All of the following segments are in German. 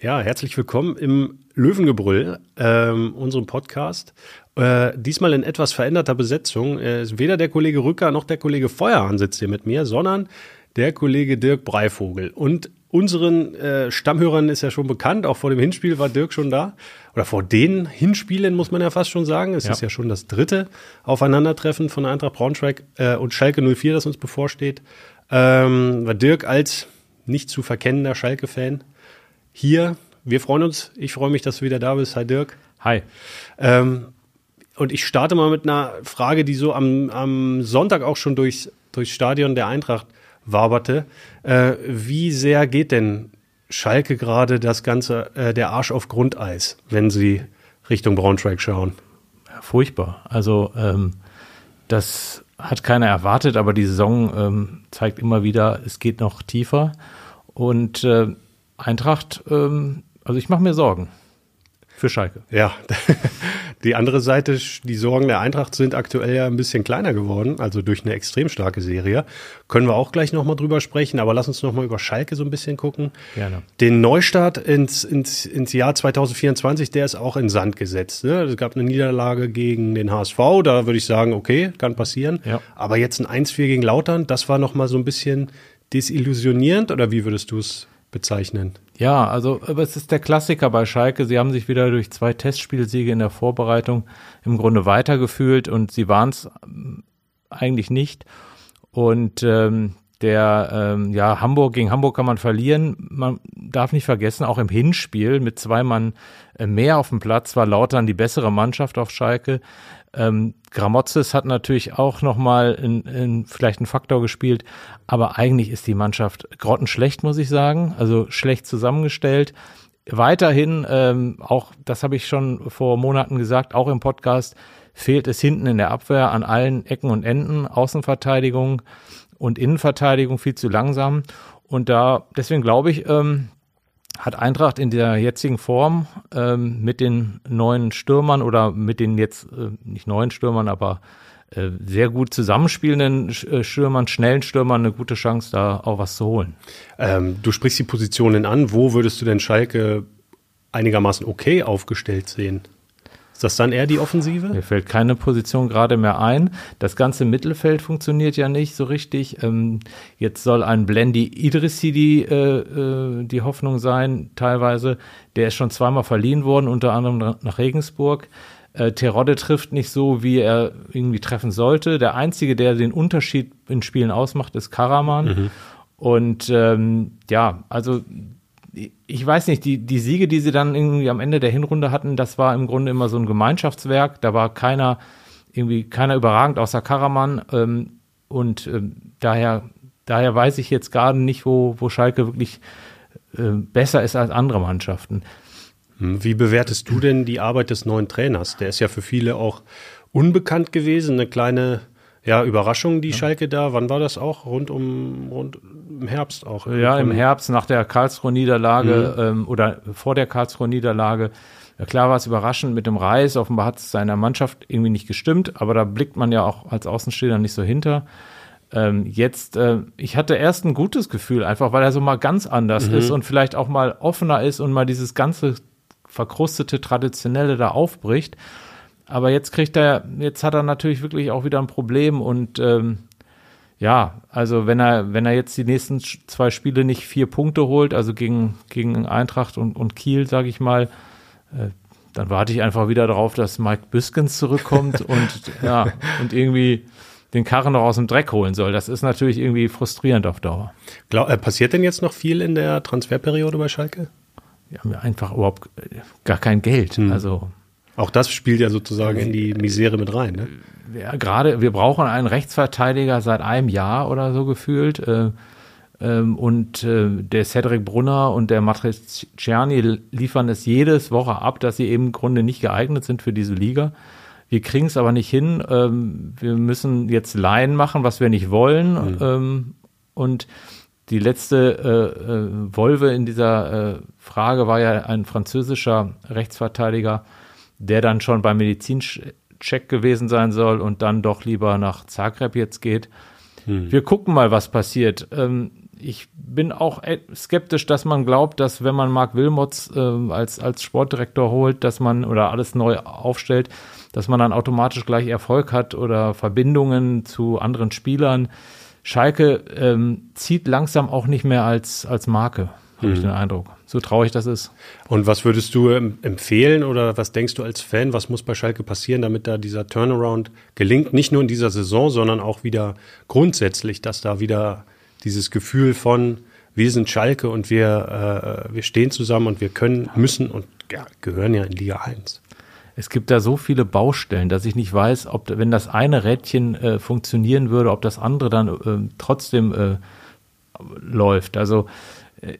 Ja, herzlich willkommen im Löwengebrüll, ähm, unserem Podcast. Äh, diesmal in etwas veränderter Besetzung. Äh, weder der Kollege Rücker noch der Kollege Feuerhahn sitzt hier mit mir, sondern der Kollege Dirk Breivogel. Und unseren äh, Stammhörern ist ja schon bekannt, auch vor dem Hinspiel war Dirk schon da. Oder vor den Hinspielen muss man ja fast schon sagen. Es ja. ist ja schon das dritte Aufeinandertreffen von Eintracht Braunschweig äh, und Schalke 04, das uns bevorsteht. Ähm, war Dirk als nicht zu verkennender Schalke-Fan hier. Wir freuen uns. Ich freue mich, dass du wieder da bist. Hi Dirk. Hi. Ähm, und ich starte mal mit einer Frage, die so am, am Sonntag auch schon durchs, durchs Stadion der Eintracht waberte. Äh, wie sehr geht denn Schalke gerade das Ganze, äh, der Arsch auf Grundeis, wenn sie Richtung Braunschweig schauen? Ja, furchtbar. Also ähm, das hat keiner erwartet, aber die Saison ähm, zeigt immer wieder, es geht noch tiefer. Und äh, Eintracht, ähm, also ich mache mir Sorgen für Schalke. Ja, die andere Seite, die Sorgen der Eintracht sind aktuell ja ein bisschen kleiner geworden, also durch eine extrem starke Serie. Können wir auch gleich nochmal drüber sprechen, aber lass uns nochmal über Schalke so ein bisschen gucken. Gerne. Den Neustart ins, ins, ins Jahr 2024, der ist auch in Sand gesetzt. Ne? Es gab eine Niederlage gegen den HSV, da würde ich sagen, okay, kann passieren. Ja. Aber jetzt ein 1-4 gegen Lautern, das war nochmal so ein bisschen desillusionierend oder wie würdest du es bezeichnen. Ja, also aber es ist der Klassiker bei Schalke. Sie haben sich wieder durch zwei Testspielsiege in der Vorbereitung im Grunde weitergefühlt und sie waren es ähm, eigentlich nicht. Und ähm, der ähm, ja Hamburg gegen Hamburg kann man verlieren. Man darf nicht vergessen, auch im Hinspiel mit zwei Mann äh, mehr auf dem Platz war Lautern die bessere Mannschaft auf Schalke. Ähm, Gramozis hat natürlich auch nochmal in, in vielleicht einen Faktor gespielt, aber eigentlich ist die Mannschaft grottenschlecht, muss ich sagen, also schlecht zusammengestellt. Weiterhin, ähm, auch das habe ich schon vor Monaten gesagt, auch im Podcast, fehlt es hinten in der Abwehr an allen Ecken und Enden, Außenverteidigung und Innenverteidigung viel zu langsam. Und da, deswegen glaube ich, ähm, hat Eintracht in der jetzigen Form ähm, mit den neuen Stürmern oder mit den jetzt äh, nicht neuen Stürmern, aber äh, sehr gut zusammenspielenden äh, Stürmern, schnellen Stürmern eine gute Chance, da auch was zu holen. Ähm, du sprichst die Positionen an. Wo würdest du denn Schalke einigermaßen okay aufgestellt sehen? Das dann eher die Offensive? Mir fällt keine Position gerade mehr ein. Das ganze Mittelfeld funktioniert ja nicht so richtig. Ähm, jetzt soll ein Blendi Idrissi die, äh, äh, die Hoffnung sein, teilweise. Der ist schon zweimal verliehen worden, unter anderem nach Regensburg. Äh, Terodde trifft nicht so, wie er irgendwie treffen sollte. Der Einzige, der den Unterschied in Spielen ausmacht, ist Karaman. Mhm. Und ähm, ja, also ich weiß nicht, die, die Siege, die sie dann irgendwie am Ende der Hinrunde hatten, das war im Grunde immer so ein Gemeinschaftswerk. Da war keiner, irgendwie keiner überragend außer Karaman. Ähm, und ähm, daher, daher weiß ich jetzt gerade nicht, wo, wo Schalke wirklich äh, besser ist als andere Mannschaften. Hm, wie bewertest du denn die Arbeit des neuen Trainers? Der ist ja für viele auch unbekannt gewesen, eine kleine ja, Überraschung, die ja. Schalke da. Wann war das auch? Rund um rund im Herbst auch. Ja, im Herbst nach der Karlsruhe-Niederlage mhm. ähm, oder vor der Karlsruhe-Niederlage. Ja, klar war es überraschend mit dem Reis. Offenbar hat es seiner Mannschaft irgendwie nicht gestimmt, aber da blickt man ja auch als Außenstehender nicht so hinter. Ähm, jetzt, äh, ich hatte erst ein gutes Gefühl, einfach weil er so mal ganz anders mhm. ist und vielleicht auch mal offener ist und mal dieses ganze verkrustete, traditionelle da aufbricht. Aber jetzt kriegt er, jetzt hat er natürlich wirklich auch wieder ein Problem und ähm, ja, also wenn er, wenn er jetzt die nächsten zwei Spiele nicht vier Punkte holt, also gegen, gegen Eintracht und, und Kiel, sage ich mal, äh, dann warte ich einfach wieder darauf, dass Mike Biskens zurückkommt und ja, und irgendwie den Karren noch aus dem Dreck holen soll. Das ist natürlich irgendwie frustrierend auf Dauer. Glaub, äh, passiert denn jetzt noch viel in der Transferperiode bei Schalke? Wir haben ja einfach überhaupt äh, gar kein Geld. Hm. Also auch das spielt ja sozusagen in die Misere mit rein. Ne? Ja, gerade, wir brauchen einen Rechtsverteidiger seit einem Jahr oder so gefühlt. Äh, ähm, und äh, der Cedric Brunner und der Matriciani liefern es jedes Woche ab, dass sie eben im Grunde nicht geeignet sind für diese Liga. Wir kriegen es aber nicht hin. Ähm, wir müssen jetzt Laien machen, was wir nicht wollen. Mhm. Ähm, und die letzte äh, äh, Wolve in dieser äh, Frage war ja ein französischer Rechtsverteidiger, der dann schon beim Medizincheck gewesen sein soll und dann doch lieber nach Zagreb jetzt geht. Hm. Wir gucken mal, was passiert. Ähm, ich bin auch skeptisch, dass man glaubt, dass wenn man Marc Wilmots äh, als, als Sportdirektor holt, dass man oder alles neu aufstellt, dass man dann automatisch gleich Erfolg hat oder Verbindungen zu anderen Spielern. Schalke ähm, zieht langsam auch nicht mehr als, als Marke, habe mhm. ich den Eindruck. So traurig das ist. Und was würdest du empfehlen oder was denkst du als Fan, was muss bei Schalke passieren, damit da dieser Turnaround gelingt? Nicht nur in dieser Saison, sondern auch wieder grundsätzlich, dass da wieder dieses Gefühl von, wir sind Schalke und wir, äh, wir stehen zusammen und wir können, müssen und ja, gehören ja in Liga 1. Es gibt da so viele Baustellen, dass ich nicht weiß, ob, wenn das eine Rädchen äh, funktionieren würde, ob das andere dann äh, trotzdem äh, läuft. Also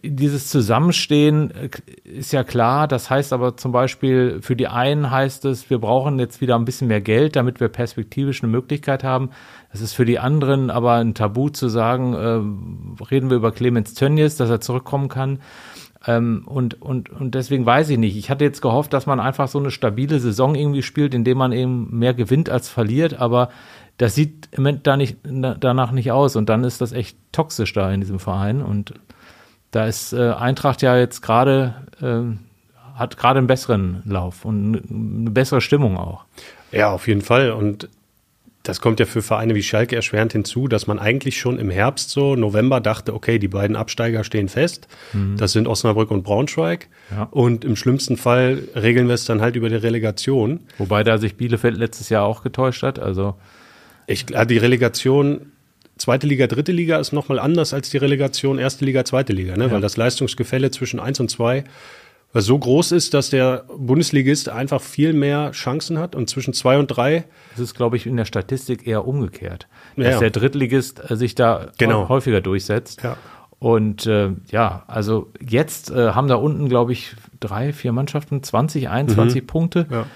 dieses Zusammenstehen äh, ist ja klar. Das heißt aber zum Beispiel, für die einen heißt es, wir brauchen jetzt wieder ein bisschen mehr Geld, damit wir perspektivisch eine Möglichkeit haben. Es ist für die anderen aber ein Tabu zu sagen, äh, reden wir über Clemens Tönnies, dass er zurückkommen kann. Ähm, und, und, und deswegen weiß ich nicht. Ich hatte jetzt gehofft, dass man einfach so eine stabile Saison irgendwie spielt, indem man eben mehr gewinnt als verliert, aber das sieht im Moment da nicht, danach nicht aus und dann ist das echt toxisch da in diesem Verein und da ist äh, Eintracht ja jetzt gerade, äh, hat gerade einen besseren Lauf und eine bessere Stimmung auch. Ja, auf jeden Fall und das kommt ja für Vereine wie Schalke erschwerend hinzu, dass man eigentlich schon im Herbst so, November dachte, okay, die beiden Absteiger stehen fest. Mhm. Das sind Osnabrück und Braunschweig. Ja. Und im schlimmsten Fall regeln wir es dann halt über die Relegation. Wobei da sich Bielefeld letztes Jahr auch getäuscht hat. Also ich, die Relegation zweite Liga, dritte Liga ist nochmal anders als die Relegation erste Liga, zweite Liga, ne? Ja. weil das Leistungsgefälle zwischen eins und zwei was so groß ist, dass der Bundesligist einfach viel mehr Chancen hat und zwischen zwei und drei. Das ist, glaube ich, in der Statistik eher umgekehrt, dass ja. der Drittligist äh, sich da genau. häufiger durchsetzt. Ja. Und äh, ja, also jetzt äh, haben da unten, glaube ich, drei, vier Mannschaften, 20, 21 mhm. Punkte. Ja.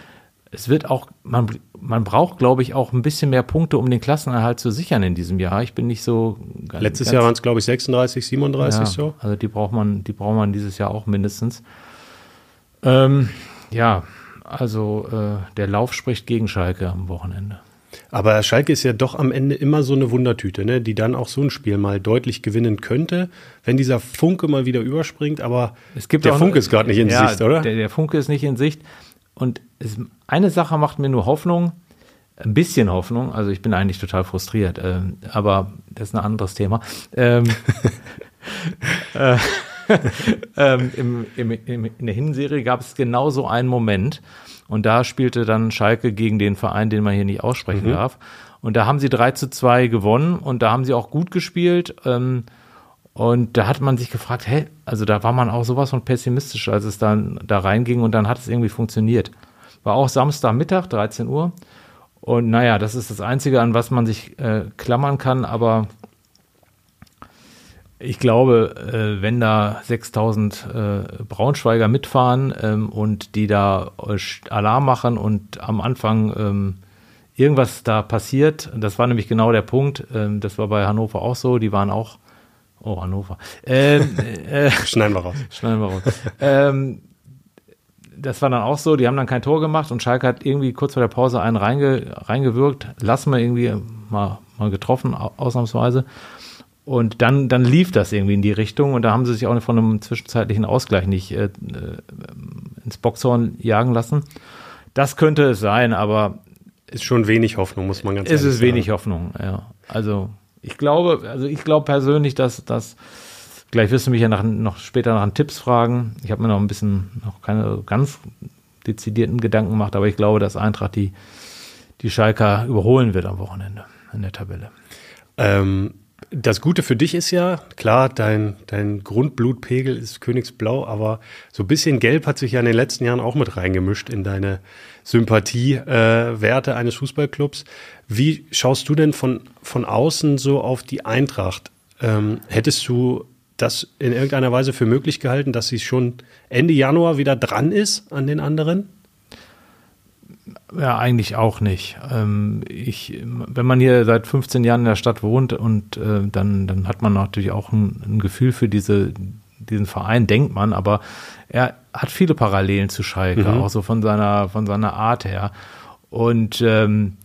Es wird auch, man, man braucht, glaube ich, auch ein bisschen mehr Punkte, um den Klassenerhalt zu sichern in diesem Jahr. Ich bin nicht so. Ganz, Letztes Jahr waren es, glaube ich, 36, 37 ja, so. Also die braucht man, die braucht man dieses Jahr auch mindestens. Ähm, ja, also äh, der Lauf spricht gegen Schalke am Wochenende. Aber Schalke ist ja doch am Ende immer so eine Wundertüte, ne? die dann auch so ein Spiel mal deutlich gewinnen könnte, wenn dieser Funke mal wieder überspringt. Aber der Funke ist gerade nicht in ja, Sicht, oder? Der, der, Funke ist nicht in Sicht. Und es, eine Sache macht mir nur Hoffnung, ein bisschen Hoffnung. Also ich bin eigentlich total frustriert, äh, aber das ist ein anderes Thema. Ähm, äh, ähm, im, im, im, in der Hinserie gab es genau so einen Moment. Und da spielte dann Schalke gegen den Verein, den man hier nicht aussprechen mhm. darf. Und da haben sie 3 zu 2 gewonnen und da haben sie auch gut gespielt. Ähm, und da hat man sich gefragt, hä, also da war man auch sowas von pessimistisch, als es dann da reinging und dann hat es irgendwie funktioniert. War auch Samstagmittag, 13 Uhr. Und naja, das ist das Einzige, an was man sich äh, klammern kann, aber ich glaube, äh, wenn da 6000 äh, Braunschweiger mitfahren ähm, und die da äh, Alarm machen und am Anfang ähm, irgendwas da passiert, das war nämlich genau der Punkt, ähm, das war bei Hannover auch so, die waren auch, oh Hannover, ähm, äh, schneiden wir raus. Schneiden wir raus. Das war dann auch so, die haben dann kein Tor gemacht und Schalke hat irgendwie kurz vor der Pause einen reinge, reingewirkt, lassen wir irgendwie mal, mal getroffen, ausnahmsweise. Und dann, dann lief das irgendwie in die Richtung und da haben sie sich auch von einem zwischenzeitlichen Ausgleich nicht äh, äh, ins Boxhorn jagen lassen. Das könnte es sein, aber. Ist schon wenig Hoffnung, muss man ganz ehrlich sagen. Es ist wenig Hoffnung, ja. Also ich glaube, also ich glaube persönlich, dass das. Gleich wirst du mich ja nach, noch später nach Tipps fragen. Ich habe mir noch ein bisschen, noch keine ganz dezidierten Gedanken gemacht, aber ich glaube, dass Eintracht die, die Schalker überholen wird am Wochenende in der Tabelle. Ähm, das Gute für dich ist ja, klar, dein, dein Grundblutpegel ist Königsblau, aber so ein bisschen Gelb hat sich ja in den letzten Jahren auch mit reingemischt in deine Sympathiewerte äh, eines Fußballclubs. Wie schaust du denn von, von außen so auf die Eintracht? Ähm, hättest du das in irgendeiner Weise für möglich gehalten, dass sie schon Ende Januar wieder dran ist an den anderen? Ja, eigentlich auch nicht. Ähm, ich, wenn man hier seit 15 Jahren in der Stadt wohnt und äh, dann, dann hat man natürlich auch ein, ein, Gefühl für diese, diesen Verein, denkt man, aber er hat viele Parallelen zu Schalke, mhm. auch so von seiner, von seiner Art her. Und ähm,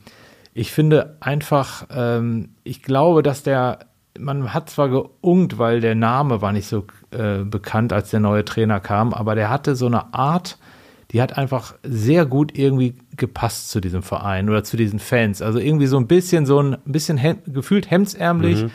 ich finde einfach, ähm, ich glaube, dass der man hat zwar geungt, weil der Name war nicht so äh, bekannt, als der neue Trainer kam, aber der hatte so eine Art, die hat einfach sehr gut irgendwie gepasst zu diesem Verein oder zu diesen Fans. Also irgendwie so ein bisschen so ein bisschen hem gefühlt hemdsärmlich mhm.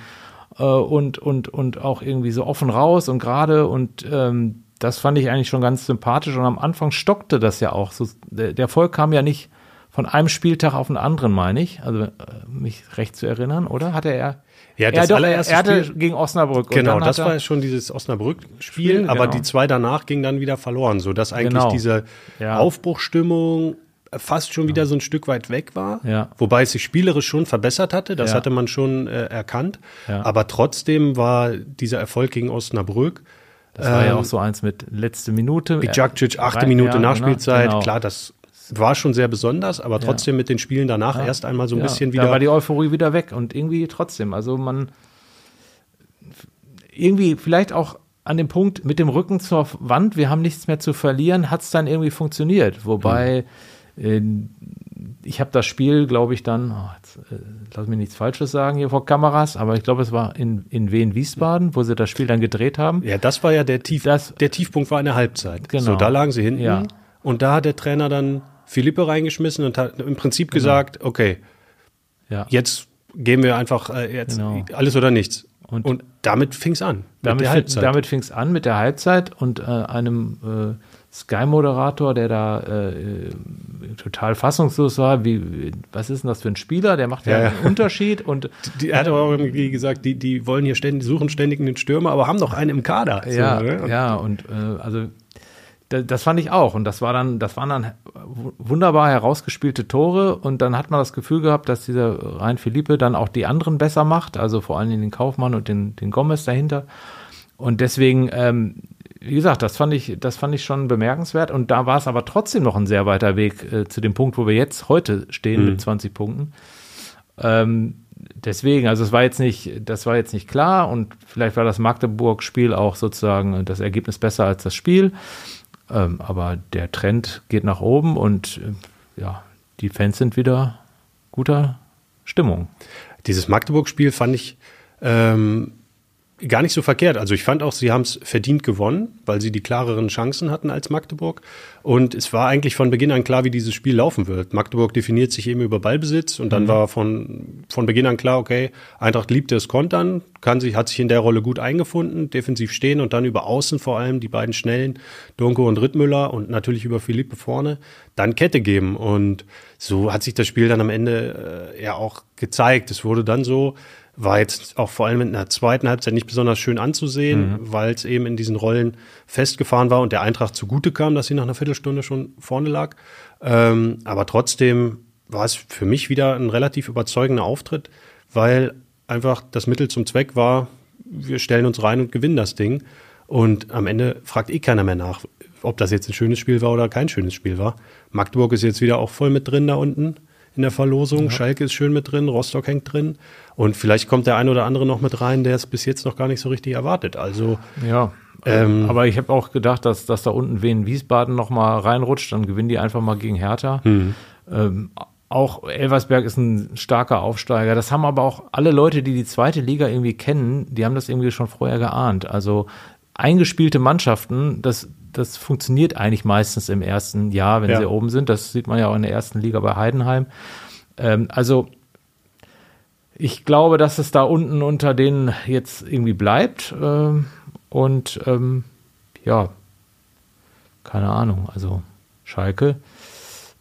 äh, und, und, und auch irgendwie so offen raus und gerade und ähm, das fand ich eigentlich schon ganz sympathisch und am Anfang stockte das ja auch. So, der, der Erfolg kam ja nicht von einem Spieltag auf den anderen, meine ich. Also äh, mich recht zu erinnern, oder? Hatte er ja, das er, allererste er hatte Spiel, gegen Osnabrück. Genau, das war schon dieses Osnabrück-Spiel, aber genau. die zwei danach gingen dann wieder verloren, so dass eigentlich genau. diese ja. Aufbruchstimmung fast schon wieder so ein Stück weit weg war, ja. wobei es sich spielerisch schon verbessert hatte, das ja. hatte man schon äh, erkannt, ja. aber trotzdem war dieser Erfolg gegen Osnabrück das war ähm, ja auch so eins mit letzte Minute. Bijacic, achte Minute genau. Nachspielzeit, genau. klar, das war schon sehr besonders, aber trotzdem mit den Spielen danach erst einmal so ein bisschen wieder. Da war die Euphorie wieder weg und irgendwie trotzdem. Also man irgendwie vielleicht auch an dem Punkt mit dem Rücken zur Wand, wir haben nichts mehr zu verlieren, hat es dann irgendwie funktioniert. Wobei mhm. äh, ich habe das Spiel, glaube ich, dann, oh, jetzt, äh, lass mich nichts Falsches sagen hier vor Kameras, aber ich glaube, es war in, in Wien-Wiesbaden, wo sie das Spiel dann gedreht haben. Ja, das war ja der, Tief, das, der Tiefpunkt war eine Halbzeit. Genau. So, da lagen sie hinten. Ja. Und da hat der Trainer dann Philippe reingeschmissen und hat im Prinzip genau. gesagt, okay, ja. jetzt gehen wir einfach äh, jetzt genau. alles oder nichts. Und, und damit fing es an. Damit, damit fing es an mit der Halbzeit und äh, einem äh, Sky-Moderator, der da äh, total fassungslos war. Wie, was ist denn das für ein Spieler? Der macht ja, ja einen Unterschied. Und die, er hat aber auch irgendwie gesagt, die, die wollen hier ständig, suchen ständig einen Stürmer, aber haben doch einen im Kader. Ja, so, ne? ja, und äh, also das fand ich auch. Und das war dann, das waren dann wunderbar herausgespielte Tore. Und dann hat man das Gefühl gehabt, dass dieser Rhein Philippe dann auch die anderen besser macht. Also vor allem den Kaufmann und den, den Gomez dahinter. Und deswegen, ähm, wie gesagt, das fand ich, das fand ich schon bemerkenswert. Und da war es aber trotzdem noch ein sehr weiter Weg äh, zu dem Punkt, wo wir jetzt heute stehen mhm. mit 20 Punkten. Ähm, deswegen, also es war jetzt nicht, das war jetzt nicht klar und vielleicht war das Magdeburg-Spiel auch sozusagen das Ergebnis besser als das Spiel. Ähm, aber der Trend geht nach oben und äh, ja, die Fans sind wieder guter Stimmung. Dieses Magdeburg-Spiel fand ich ähm, gar nicht so verkehrt. Also ich fand auch, sie haben es verdient gewonnen, weil sie die klareren Chancen hatten als Magdeburg. Und es war eigentlich von Beginn an klar, wie dieses Spiel laufen wird. Magdeburg definiert sich eben über Ballbesitz und dann mhm. war von, von Beginn an klar, okay, Eintracht liebt es kontern, kann sich, hat sich in der Rolle gut eingefunden, defensiv stehen und dann über Außen vor allem die beiden Schnellen, Donko und Rittmüller und natürlich über Philippe vorne, dann Kette geben. Und so hat sich das Spiel dann am Ende äh, ja auch gezeigt. Es wurde dann so, war jetzt auch vor allem in der zweiten Halbzeit nicht besonders schön anzusehen, mhm. weil es eben in diesen Rollen festgefahren war und der Eintracht zugute kam, dass sie nach einer Viertelstunde schon vorne lag. Ähm, aber trotzdem war es für mich wieder ein relativ überzeugender Auftritt, weil einfach das Mittel zum Zweck war, wir stellen uns rein und gewinnen das Ding. Und am Ende fragt eh keiner mehr nach, ob das jetzt ein schönes Spiel war oder kein schönes Spiel war. Magdeburg ist jetzt wieder auch voll mit drin da unten in der Verlosung. Ja. Schalke ist schön mit drin, Rostock hängt drin. Und vielleicht kommt der ein oder andere noch mit rein, der es bis jetzt noch gar nicht so richtig erwartet. Also ja. Ähm, aber ich habe auch gedacht, dass, dass da unten Wien Wiesbaden noch mal reinrutscht, dann gewinnen die einfach mal gegen Hertha. Mhm. Ähm, auch Elversberg ist ein starker Aufsteiger. Das haben aber auch alle Leute, die die zweite Liga irgendwie kennen, die haben das irgendwie schon vorher geahnt. Also eingespielte Mannschaften, das, das funktioniert eigentlich meistens im ersten Jahr, wenn ja. sie oben sind. Das sieht man ja auch in der ersten Liga bei Heidenheim. Ähm, also ich glaube, dass es da unten unter denen jetzt irgendwie bleibt. Ähm, und ähm, ja, keine Ahnung. Also Schalke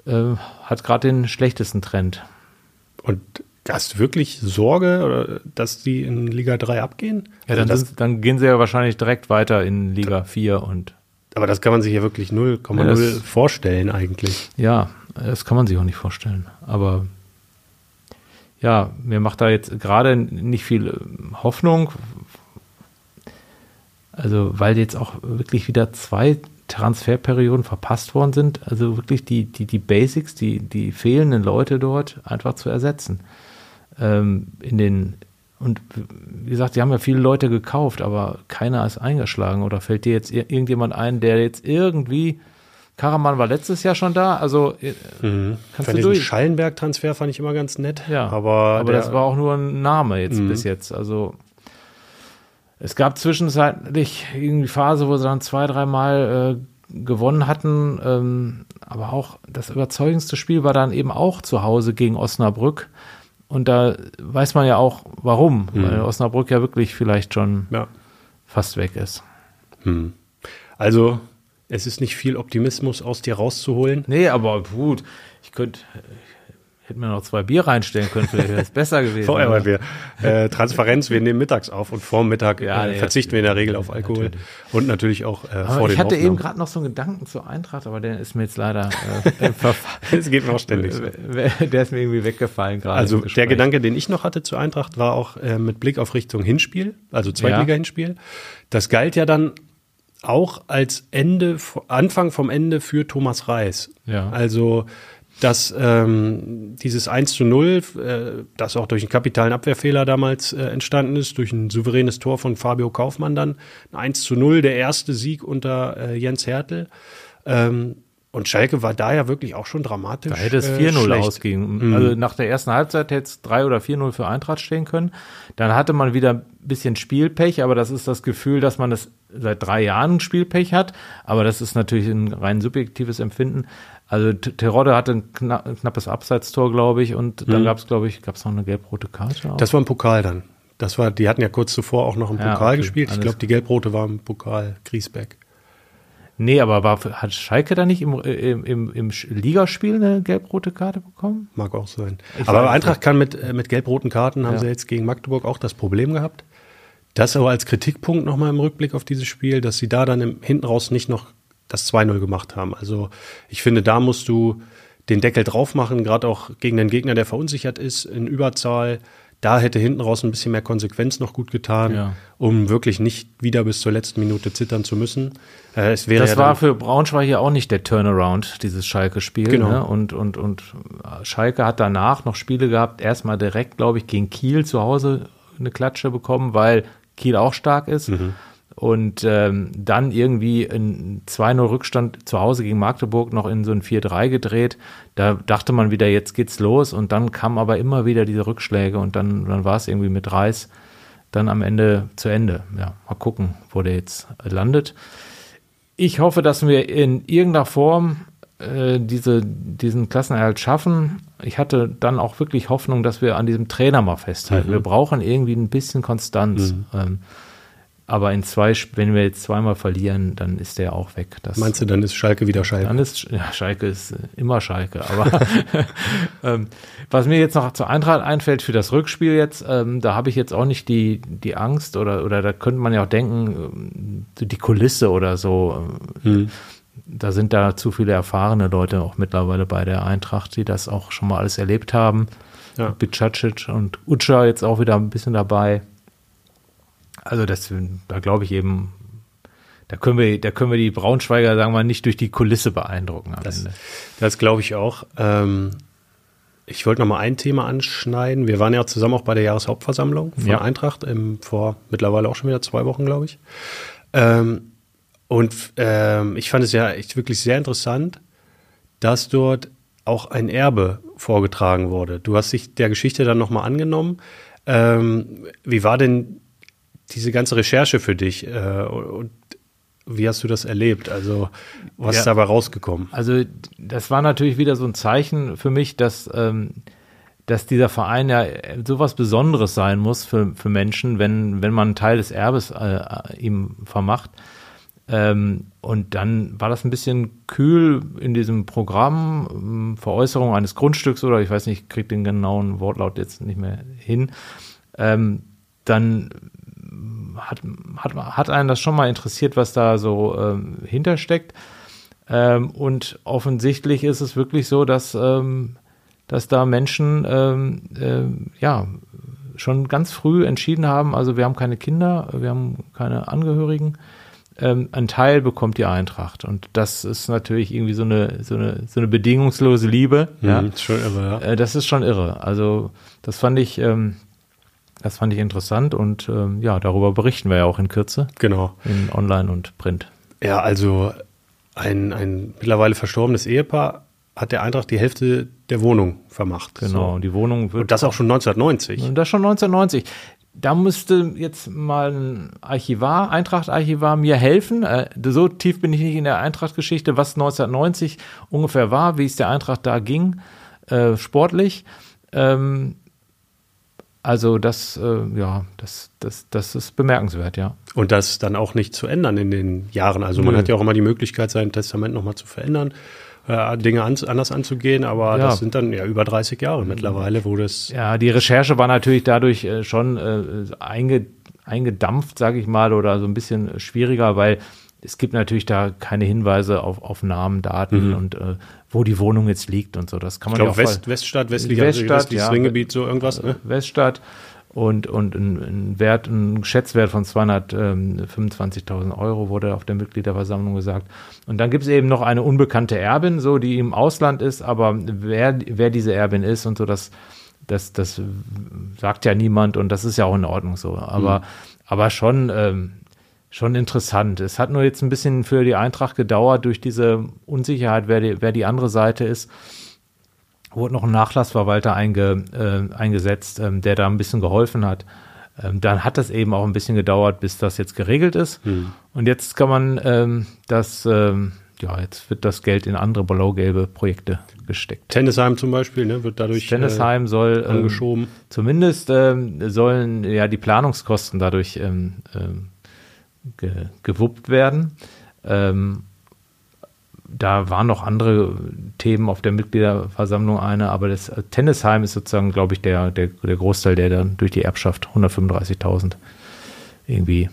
äh, hat gerade den schlechtesten Trend. Und Hast du wirklich Sorge, dass die in Liga 3 abgehen? Ja, also dann, sind, dann, gehen sie ja wahrscheinlich direkt weiter in Liga 4 und. Aber das kann man sich ja wirklich 0,0 ja, vorstellen eigentlich. Ja, das kann man sich auch nicht vorstellen. Aber ja, mir macht da jetzt gerade nicht viel ähm, Hoffnung. Also, weil jetzt auch wirklich wieder zwei Transferperioden verpasst worden sind. Also wirklich die, die, die Basics, die, die fehlenden Leute dort einfach zu ersetzen ähm, in den und wie gesagt, sie haben ja viele Leute gekauft, aber keiner ist eingeschlagen. Oder fällt dir jetzt irgendjemand ein, der jetzt irgendwie Karaman war letztes Jahr schon da, also äh, mhm. kannst fand du durch. Schallenberg-Transfer fand ich immer ganz nett. Ja, aber, aber das war auch nur ein Name jetzt mhm. bis jetzt. Also Es gab zwischenzeitlich irgendwie Phase, wo sie dann zwei, dreimal äh, gewonnen hatten. Ähm, aber auch das überzeugendste Spiel war dann eben auch zu Hause gegen Osnabrück. Und da weiß man ja auch, warum. Mhm. Weil Osnabrück ja wirklich vielleicht schon Ja. fast weg ist. Hm. Also, es ist nicht viel Optimismus aus dir rauszuholen. Nee, aber gut. Ich könnte, ich hätte mir noch zwei Bier reinstellen können, vielleicht wäre es besser gewesen. Vorher, weil wir äh, Transparenz, wir nehmen mittags auf und vorm Mittag Ja, äh, nee, verzichten wir in der Regel auf Alkohol natürlich. und natürlich auch äh, aber vor ich hatte eben Aufnahmen. gerade noch so einen Gedanken zur Eintracht, aber der ist mir jetzt leider äh. Es geht mir auch ständig so. Der ist mir irgendwie weggefallen gerade. Also der. Gedanke, den ich noch hatte zur Eintracht, war auch äh, mit Blick auf Richtung Hinspiel, also Zweitliga-Hinspiel. Das galt ja dann auch als Ende, Anfang vom Ende für Thomas Reis. Ja. Also dass ähm, dieses 1 zu 0, äh, das auch durch einen kapitalen Abwehrfehler damals äh, entstanden ist, durch ein souveränes Tor von Fabio Kaufmann dann, ein 1 zu 0, der erste Sieg unter äh, Jens Hertel. Ähm, und Schalke war da ja wirklich auch schon dramatisch. Da hätte es äh, 4-0 schlecht. ausgehen. Also nach der ersten Halbzeit hätte es 3 oder 4-0 für Eintracht stehen können. Dann hatte man wieder ein bisschen Spielpech, aber das ist das Gefühl, dass man das seit drei Jahren Spielpech hat. Aber das ist natürlich ein rein subjektives Empfinden. Also Terodde hatte ein, kna ein knappes Abseitstor, glaube ich, und dann gab es, glaube ich, gab es noch eine gelb-rote Karte. auch? Das war ein Pokal dann. Das war, die hatten ja kurz zuvor auch noch im Ja, Pokal okay, gespielt. Ich glaube, die gelb-rote war im Pokal Griesbeck. Nee, aber war, hat Schalke da nicht im, im, im, im Sch- Ligaspiel eine gelb-rote Karte bekommen? Mag auch sein. Ich aber Eintracht kann mit, äh, mit gelb-roten Karten, haben Ja. sie jetzt gegen Magdeburg auch das Problem gehabt. Das aber als Kritikpunkt nochmal im Rückblick auf dieses Spiel, dass sie da dann im, hinten raus nicht noch das 2-0 gemacht haben. Also ich finde, da musst du den Deckel drauf machen, gerade auch gegen den Gegner, der verunsichert ist, in Überzahl. Da hätte hinten raus ein bisschen mehr Konsequenz noch gut getan, Ja. um wirklich nicht wieder bis zur letzten Minute zittern zu müssen. Äh, es wäre Das ja war für Braunschweig ja auch nicht der Turnaround, dieses Schalke-Spiel. Genau. Ne? Und, und, und Schalke hat danach noch Spiele gehabt, erstmal direkt, glaube ich, gegen Kiel zu Hause eine Klatsche bekommen, weil Kiel auch stark ist. Mhm. Und ähm, dann irgendwie ein 2-0 Rückstand zu Hause gegen Magdeburg noch in so ein 4-3 gedreht. Da dachte man wieder, jetzt geht's los. Und dann kamen aber immer wieder diese Rückschläge und dann, dann war es irgendwie mit Reis dann am Ende zu Ende. Ja, mal gucken, wo der jetzt landet. Ich hoffe, dass wir in irgendeiner Form äh, diese, diesen Klassenerhalt schaffen. Ich hatte dann auch wirklich Hoffnung, dass wir an diesem Trainer mal festhalten. Wir brauchen irgendwie ein bisschen Konstanz. Ähm, aber in zwei, wenn wir jetzt zweimal verlieren, dann ist der auch weg. Das, meinst du, dann ist Schalke wieder Schalke? dann ist, ja, Schalke ist äh, immer Schalke. Aber ähm, was mir jetzt noch zur Eintracht einfällt für das Rückspiel jetzt, ähm, da habe ich jetzt auch nicht die, die Angst oder, oder da könnte man ja auch denken, ähm, die Kulisse oder so. ähm, Da sind da zu viele erfahrene Leute auch mittlerweile bei der Eintracht, die das auch schon mal alles erlebt haben. Ja. Bicacic und Utscha jetzt auch wieder ein bisschen dabei. Also das, da glaube ich eben, da können wir, da können wir die Braunschweiger, sagen wir mal, nicht durch die Kulisse beeindrucken am Das, Ende. das glaube ich auch. Ähm, ich wollte noch mal ein Thema anschneiden. Wir waren ja zusammen auch bei der Jahreshauptversammlung von Ja. Eintracht im, vor mittlerweile auch schon wieder zwei Wochen, glaube ich. Ähm, und ähm, ich fand es ja echt wirklich sehr interessant, dass dort auch ein Erbe vorgetragen wurde. Du hast dich der Geschichte dann noch mal angenommen. Ähm, wie war denn diese ganze Recherche für dich äh, und wie hast du das erlebt? Also was Ja. ist dabei rausgekommen? Also das war natürlich wieder so ein Zeichen für mich, dass, ähm, dass dieser Verein ja sowas Besonderes sein muss für, für Menschen, wenn, wenn man einen Teil des Erbes äh, ihm vermacht. Ähm, und dann war das ein bisschen kühl in diesem Programm, ähm, Veräußerung eines Grundstücks oder ich weiß nicht, ich kriege den genauen Wortlaut jetzt nicht mehr hin. Ähm, dann hat, hat, hat einen das schon mal interessiert, was da so ähm, hintersteckt. Ähm, und offensichtlich ist es wirklich so, dass, ähm, dass da Menschen ähm, ja schon ganz früh entschieden haben, also wir haben keine Kinder, wir haben keine Angehörigen. Ähm, ein Teil bekommt die Eintracht. Und das ist natürlich irgendwie so eine, so eine, so eine bedingungslose Liebe. Ja. Mhm, ist schon irre, ja. Äh, das ist schon irre. Also das fand ich, ähm, das fand ich interessant und ähm, ja, darüber berichten wir ja auch in Kürze Genau. in Online und Print. Ja, also ein, ein mittlerweile verstorbenes Ehepaar hat der Eintracht die Hälfte der Wohnung vermacht. Genau. So. Die Wohnung wird Und das auch schon 1990. Und das schon 1990. da müsste jetzt mal ein Archivar, Eintracht-Archivar mir helfen. Äh, so tief bin ich nicht in der Eintracht-Geschichte, was 1990 ungefähr war, wie es der Eintracht da ging, äh, sportlich. Ähm, also das, äh, ja, das, das, das ist bemerkenswert, ja. Und das dann auch nicht zu ändern in den Jahren. Also man Nö. hat ja auch immer die Möglichkeit, sein Testament nochmal zu verändern, äh, Dinge an, anders anzugehen, aber Ja. das sind dann ja über 30 Jahre mittlerweile, wo das Ja, die Recherche war natürlich dadurch äh, schon äh, einge, eingedampft, sage ich mal, oder so ein bisschen schwieriger, weil es gibt natürlich da keine Hinweise auf, auf Namen, Daten und äh, wo die Wohnung jetzt liegt und so. Das kann ich man ja auch West, Weststadt, Westliga, Weststadt, westliches ja. Ringgebiet, so irgendwas. Ne? Weststadt und, und ein, Wert, ein Schätzwert von 225.000 Euro wurde auf der Mitgliederversammlung gesagt. Und dann gibt es eben noch eine unbekannte Erbin, so die im Ausland ist, aber wer, wer diese Erbin ist und so, das, das, das sagt ja niemand und das ist ja auch in Ordnung so. Aber, aber schon, ähm, schon interessant. Es hat nur jetzt ein bisschen für die Eintracht gedauert durch diese Unsicherheit, wer die, wer die andere Seite ist wurde noch ein Nachlassverwalter einge, äh, eingesetzt, ähm, der da ein bisschen geholfen hat. Ähm, dann hat das eben auch ein bisschen gedauert, bis das jetzt geregelt ist. Und jetzt kann man ähm, das, ähm, ja, jetzt wird das Geld in andere blau-gelbe Projekte gesteckt. Tennisheim zum Beispiel, ne, wird dadurch Tennisheim soll äh, ähm, angeschoben. zumindest ähm, sollen ja die Planungskosten dadurch ähm, ge, gewuppt werden. Ähm, da waren noch andere Themen auf der Mitgliederversammlung eine, aber das Tennisheim ist sozusagen, glaube ich, der, der, der Großteil, der dann durch die Erbschaft 135.000 irgendwie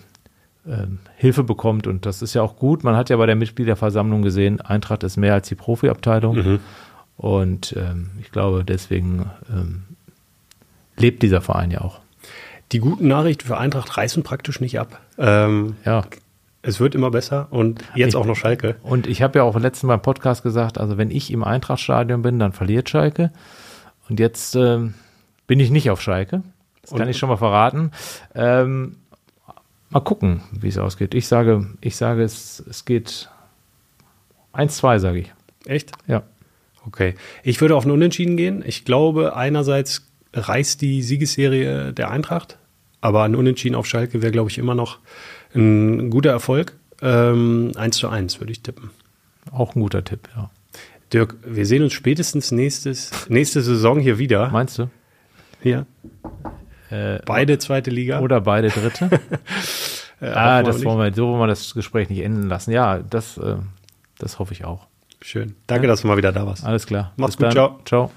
ähm, Hilfe bekommt. Und das ist ja auch gut. Man hat ja bei der Mitgliederversammlung gesehen, Eintracht ist mehr als die Profiabteilung. Mhm. Und ähm, ich glaube, deswegen ähm, lebt dieser Verein ja auch. Die guten Nachrichten für Eintracht reißen praktisch nicht ab. Ähm, Ja. es wird immer besser und jetzt Ich- auch noch Schalke. Und ich habe ja auch letzten Mal im Podcast gesagt, also wenn ich im Eintrachtstadion bin, dann verliert Schalke. Und jetzt ähm, bin ich nicht auf Schalke. Das kann Und- ich schon mal verraten. Ähm, mal gucken, wie es ausgeht. Ich sage, ich sage, es, es geht 1-2, sage ich. Echt? Ja. Okay. Ich würde auf einen Unentschieden gehen. Ich glaube, einerseits reißt die Siegesserie der Eintracht, aber ein Unentschieden auf Schalke wäre, glaube ich, immer noch ein guter Erfolg. Ähm, 1 zu 1 würde ich tippen. Auch ein guter Tipp, ja. Dirk, wir sehen uns spätestens nächstes, nächste Saison hier wieder. Meinst du? Hier. Äh, Beide zweite Liga. Oder beide Dritte? Äh, ah, hoffen wir das wollen wir, so wollen wir das Gespräch nicht enden lassen. Ja, das, äh, das hoffe ich auch. Schön. Danke, dass du mal wieder da warst. Alles klar. Mach's Bis gut, dann. ciao. Ciao.